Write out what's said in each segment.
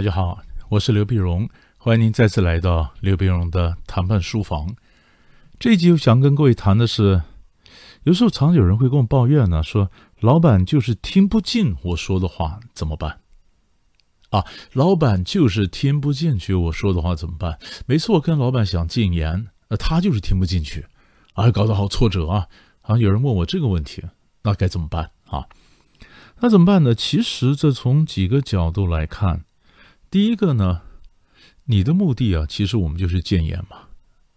大家好，我是刘碧荣，欢迎您再次来到刘碧荣的谈判书房。这一集我想跟各位谈的是，有时候常有人会跟我抱怨呢，说老板就是听不进我说的话，怎么办？啊，老板就是听不进去我说的话怎么办？每次我跟老板想进言，那他就是听不进去，啊，搞得好挫折啊！啊，有人问我这个问题，那该怎么办啊？那怎么办呢？其实这从几个角度来看，第一个呢，你的目的啊，其实我们就是谏言嘛，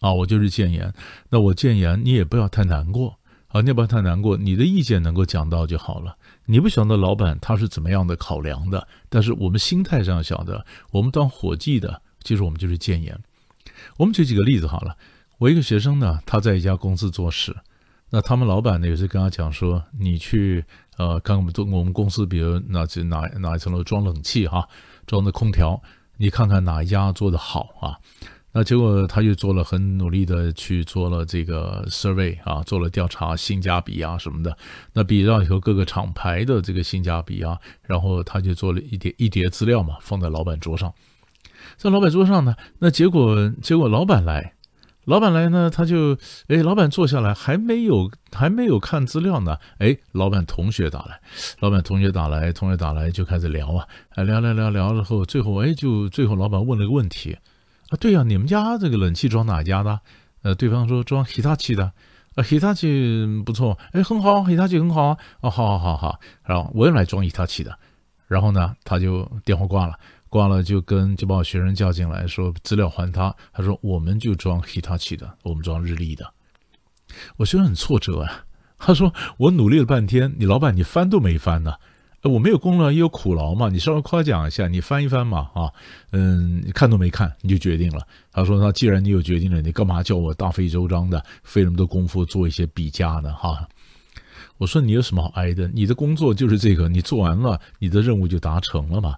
啊，我就是谏言。那我谏言，你也不要太难过啊，你也不要太难过，你的意见能够讲到就好了。你不晓得老板他是怎么样的考量的，但是我们心态上晓得，我们当伙计的，其实我们就是谏言。我们举几个例子好了，我一个学生呢，他在一家公司做事。那他们老板呢，有时跟他讲说：“你去呃，看我们做我们公司，比如哪哪哪一层楼装冷气哈，装的空调，你看看哪一家做的好啊？”那结果他就做了很努力的去做了这个 survey 啊，做了调查性价比啊什么的。那比较以后各个厂牌的这个性价比啊，然后他就做了一叠一叠资料嘛，放在老板桌上。在老板桌上呢，那结果结果老板来。老板来呢，他就哎，老板坐下来，还没有还没有看资料呢，哎，老板同学打来，老板同学打来，同学打来就开始聊啊，哎，聊聊聊聊了后，最后哎，就最后老板问了个问题。啊，对呀，你们家这个冷气装哪家的？呃，对方说装 Hitachi 的，啊，Hitachi 不错，哎，很好，Hitachi 很好啊，哦，好好好好，然后我也来装伊他气的，然后呢，他就电话挂了。挂了就跟就把我学生叫进来，说资料还他。他说我们就装 Hitachi 的，我们装日立的。我学生很挫折啊。他说我努力了半天，你老板你翻都没翻呢。我没有功劳也有苦劳嘛，你稍微夸奖一下，你翻一翻嘛啊。嗯，你看都没看你就决定了。他说那既然你有决定了，你干嘛叫我大费周章的费那么多功夫做一些比价呢？哈。我说你有什么好挨的？你的工作就是这个，你做完了，你的任务就达成了嘛。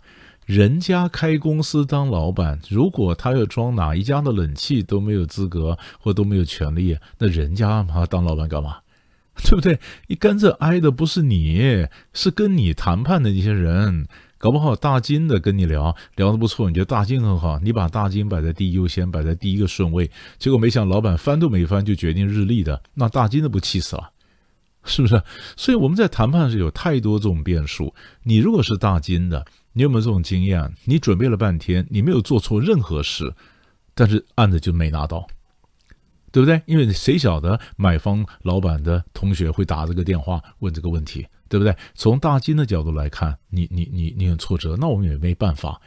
人家开公司当老板，如果他要装哪一家的冷气都没有资格或都没有权利，那人家嘛当老板干嘛？对不对？你跟着挨的不是你，是跟你谈判的那些人。搞不好大金的跟你聊聊的不错，你觉得大金很好，你把大金摆在第一优先，摆在第一个顺位，结果没想老板翻都没翻就决定日历的，那大金的不气死了？是不是？所以我们在谈判是有太多这种变数。你如果是大金的。你有没有这种经验？你准备了半天，你没有做错任何事，但是案子就没拿到，对不对？因为谁晓得买方老板的同学会打这个电话问这个问题，对不对？从大金的角度来看，你你你你很挫折，那我们也没办法。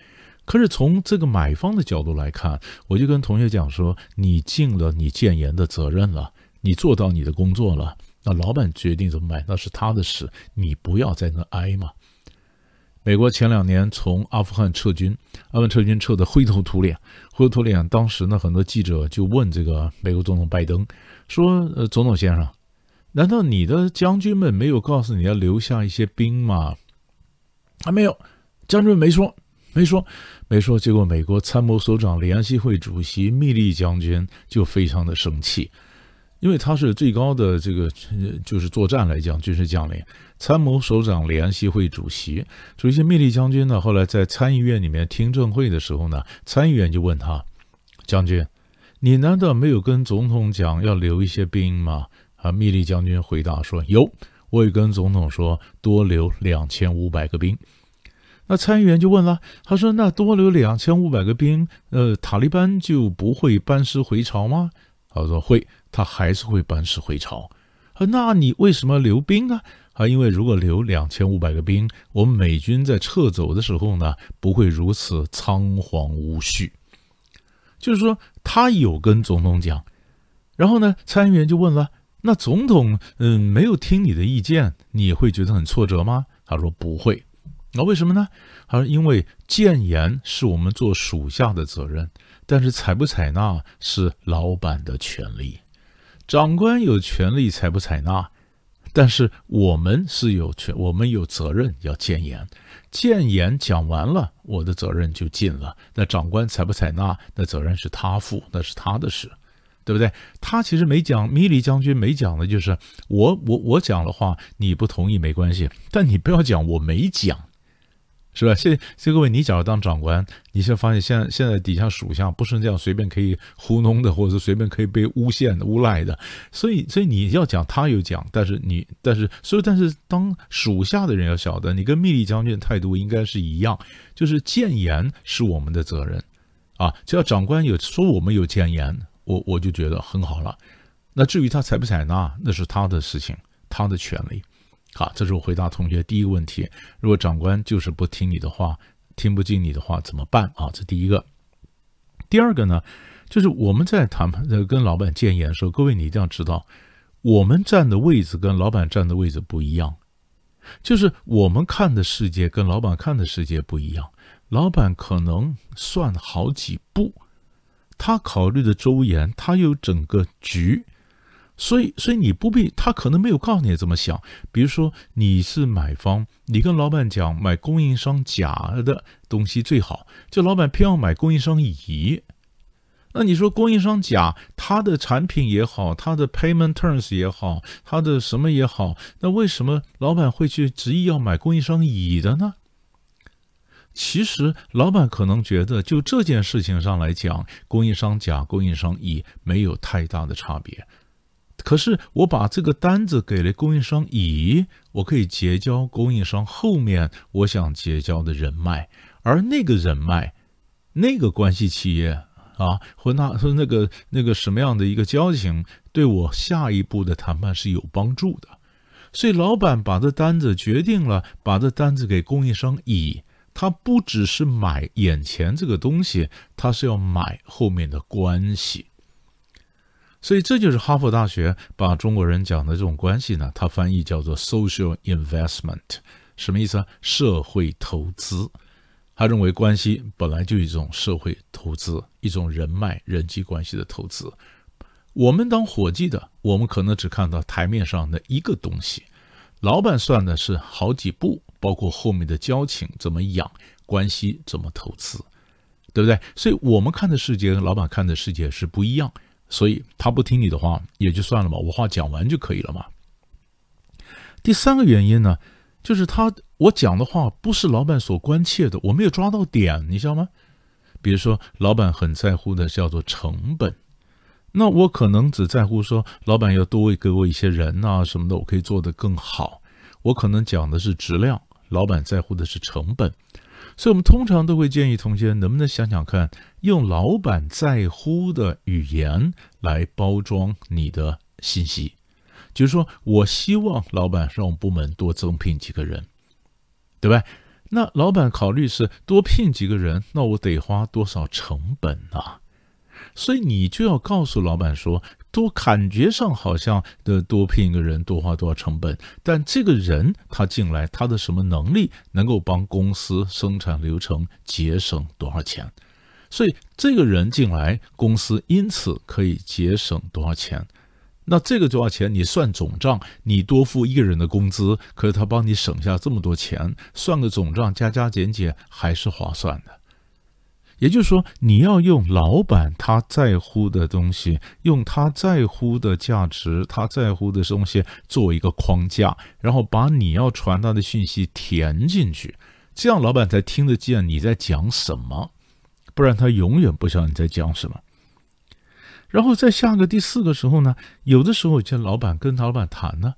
可是从这个买方的角度来看，我就跟同学讲说：你尽了你建言的责任了，你做到你的工作了，那老板决定怎么买，那是他的事，你不要在那挨嘛。美国前两年从阿富汗撤军，阿富汗撤军撤得灰头土脸，灰头土脸。当时呢，很多记者就问这个美国总统拜登说：“呃，总统先生，难道你的将军们没有告诉你要留下一些兵吗？”啊没有，将军没说，没说，没说。结果美国参谋首长联席会主席密利将军就非常的生气。因为他是最高的这个，就是作战来讲军事将领，参谋首长联席会主席，主席密利将军呢，后来在参议院里面听证会的时候呢，参议员就问他，将军，你难道没有跟总统讲要留一些兵吗？啊，密利将军回答说，有，我也跟总统说多留两千五百个兵。那参议员就问了，他说，那多留两千五百个兵，呃，塔利班就不会班师回朝吗？他说会。他还是会班师回朝，啊，那你为什么留兵啊？啊，因为如果留两千五百个兵，我们美军在撤走的时候呢，不会如此仓皇无序。就是说，他有跟总统讲，然后呢，参议员就问了，那总统嗯没有听你的意见，你会觉得很挫折吗？他说不会，那为什么呢？他说因为谏言是我们做属下的责任，但是采不采纳是老板的权利。长官有权利采不采纳，但是我们是有权，我们有责任要谏言。谏言讲完了，我的责任就尽了。那长官采不采纳，那责任是他负，那是他的事，对不对？他其实没讲，米里将军没讲的就是我，我，我讲的话你不同意没关系，但你不要讲我没讲，是吧？现这各位，你假如当长官，你现在发现现在现在底下属下不是这样随便可以糊弄的，或者是随便可以被诬陷的、诬赖的，所以所以你要讲，他有讲，但是你但是所以但是当属下的人要晓得，你跟密利将军态度应该是一样，就是谏言是我们的责任啊，只要长官有说我们有谏言，我我就觉得很好了。那至于他采不采纳，那是他的事情，他的权利。好，这是我回答同学第一个问题。如果长官就是不听你的话，听不进你的话，怎么办啊？这第一个。第二个呢，就是我们在谈判、跟老板建言的时候，各位你一定要知道，我们站的位置跟老板站的位置不一样，就是我们看的世界跟老板看的世界不一样。老板可能算好几步，他考虑的周延，他有整个局。所以，所以你不必，他可能没有告诉你怎么想。比如说，你是买方，你跟老板讲买供应商甲的东西最好，就老板偏要买供应商乙。那你说供应商甲他的产品也好，他的 payment terms 也好，他的什么也好，那为什么老板会去执意要买供应商乙的呢？其实，老板可能觉得就这件事情上来讲，供应商甲、供应商乙没有太大的差别。可是我把这个单子给了供应商乙，我可以结交供应商后面我想结交的人脉，而那个人脉、那个关系企业啊，或那和那个那个什么样的一个交情，对我下一步的谈判是有帮助的。所以老板把这单子决定了，把这单子给供应商乙，他不只是买眼前这个东西，他是要买后面的关系。所以这就是哈佛大学把中国人讲的这种关系呢，它翻译叫做 social investment，什么意思啊？社会投资。他认为关系本来就一种社会投资，一种人脉、人际关系的投资。我们当伙计的，我们可能只看到台面上的一个东西，老板算的是好几步，包括后面的交情怎么养，关系怎么投资，对不对？所以我们看的世界跟老板看的世界是不一样。所以他不听你的话也就算了嘛，我话讲完就可以了嘛。第三个原因呢，就是他我讲的话不是老板所关切的，我没有抓到点，你知道吗？比如说，老板很在乎的叫做成本，那我可能只在乎说，老板要多给我一些人啊什么的，我可以做得更好。我可能讲的是质量，老板在乎的是成本。所以，我们通常都会建议同学，能不能想想看，用老板在乎的语言来包装你的信息。就是说我希望老板让我部门多增聘几个人，对吧？那老板考虑是多聘几个人，那我得花多少成本啊？所以你就要告诉老板说。多感觉上好像的多聘一个人多花多少成本，但这个人他进来他的什么能力能够帮公司生产流程节省多少钱？所以这个人进来公司因此可以节省多少钱？那这个多少钱你算总账，你多付一个人的工资，可是他帮你省下这么多钱，算个总账加加减减还是划算的。也就是说，你要用老板他在乎的东西，用他在乎的价值，他在乎的东西做一个框架，然后把你要传达的讯息填进去，这样老板才听得见你在讲什么，不然他永远不知道你在讲什么。然后在下个第四个时候呢，有的时候见老板跟老板谈呢，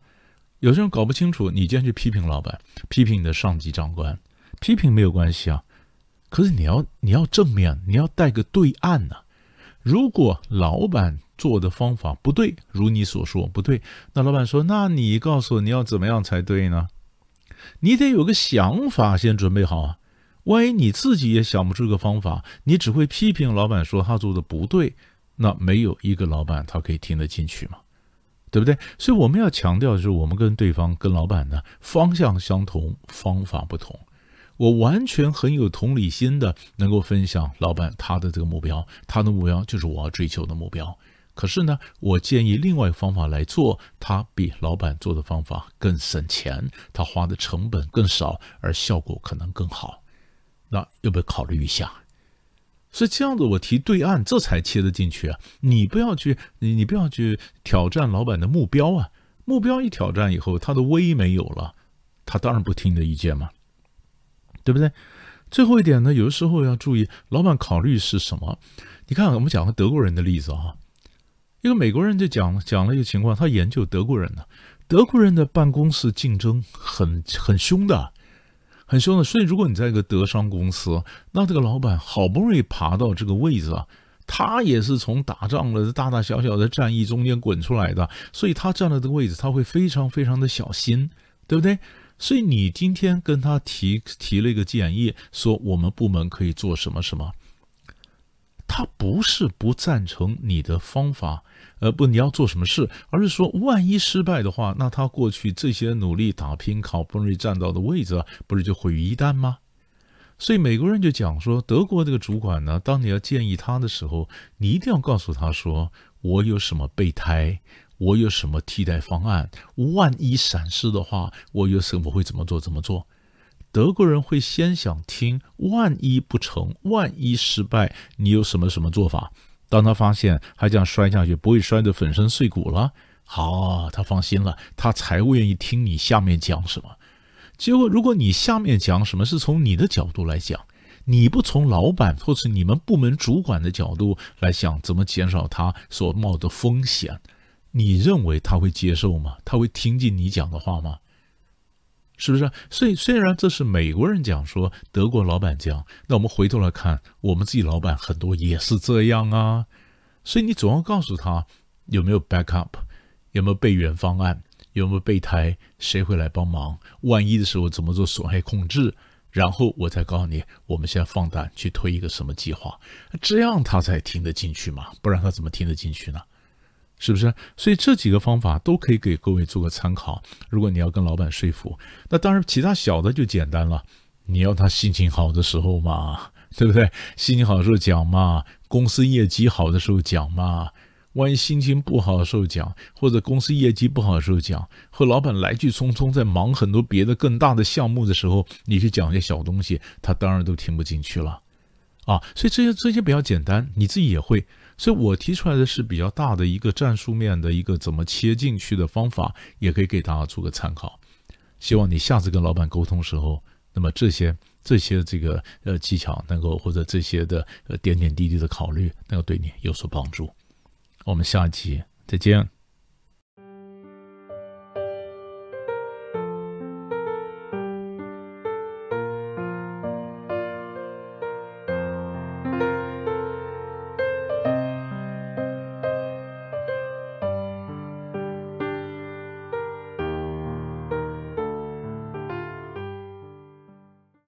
有些人搞不清楚，你今天去批评老板，批评你的上级长官，批评没有关系啊。可是你要你要正面，你要带个对岸呢。如果老板做的方法不对，如你所说不对，那老板说：“那你告诉我你要怎么样才对呢？”你得有个想法先准备好啊。万一你自己也想不出个方法，你只会批评老板说他做的不对，那没有一个老板他可以听得进去嘛，对不对？所以我们要强调的是，我们跟对方跟老板呢方向相同，方法不同。我完全很有同理心的，能够分享老板他的这个目标，他的目标就是我要追求的目标。可是呢，我建议另外一个方法来做，他比老板做的方法更省钱，他花的成本更少，而效果可能更好。那要不要考虑一下？所以这样子，我提对岸，这才切得进去啊！你不要去，你你不要去挑战老板的目标啊！目标一挑战以后，他的威没有了，他当然不听你的意见嘛。对不对？最后一点呢，有的时候要注意，老板考虑是什么？你看，我们讲个德国人的例子啊，一个美国人就讲讲了一个情况，他研究德国人呢，德国人的办公室竞争很很凶的，很凶的。所以，如果你在一个德商公司，那这个老板好不容易爬到这个位置啊，他也是从打仗的大大小小的战役中间滚出来的，所以他站了这个位置，他会非常非常的小心，对不对？所以你今天跟他提提了一个建议，说我们部门可以做什么什么，他不是不赞成你的方法，呃，不你要做什么事，而是说万一失败的话，那他过去这些努力打拼，好不容易站到的位置，不是就毁于一旦吗？所以美国人就讲说，德国这个主管呢，当你要建议他的时候，你一定要告诉他说，我有什么备胎。我有什么替代方案？万一闪失的话，我有什么会怎么做？怎么做？德国人会先想听，万一不成，万一失败，你有什么什么做法？当他发现还这样摔下去，不会摔得粉身碎骨了，好，他放心了，他才会愿意听你下面讲什么。结果，如果你下面讲什么是从你的角度来讲，你不从老板或是你们部门主管的角度来想，怎么减少他所冒的风险？你认为他会接受吗？他会听进你讲的话吗？是不是？所以虽然这是美国人讲说，德国老板讲，那我们回头来看，我们自己老板很多也是这样啊。所以你总要告诉他有没有 backup，有没有备援方案，有没有备胎，谁会来帮忙？万一的时候怎么做损害控制？然后我再告诉你，我们现在放胆去推一个什么计划，这样他才听得进去嘛？不然他怎么听得进去呢？是不是？所以这几个方法都可以给各位做个参考。如果你要跟老板说服，那当然其他小的就简单了。你要他心情好的时候嘛，对不对？心情好的时候讲嘛，公司业绩好的时候讲嘛。万一心情不好的时候讲，或者公司业绩不好的时候讲，和老板来去匆匆在忙很多别的更大的项目的时候，你去讲些小东西，他当然都听不进去了。啊，所以这些这些比较简单，你自己也会。所以我提出来的是比较大的一个战术面的一个怎么切进去的方法，也可以给大家做个参考。希望你下次跟老板沟通时候，那么这些这些这个呃技巧能够或者这些的呃点点滴滴的考虑，能够对你有所帮助。我们下一集再见。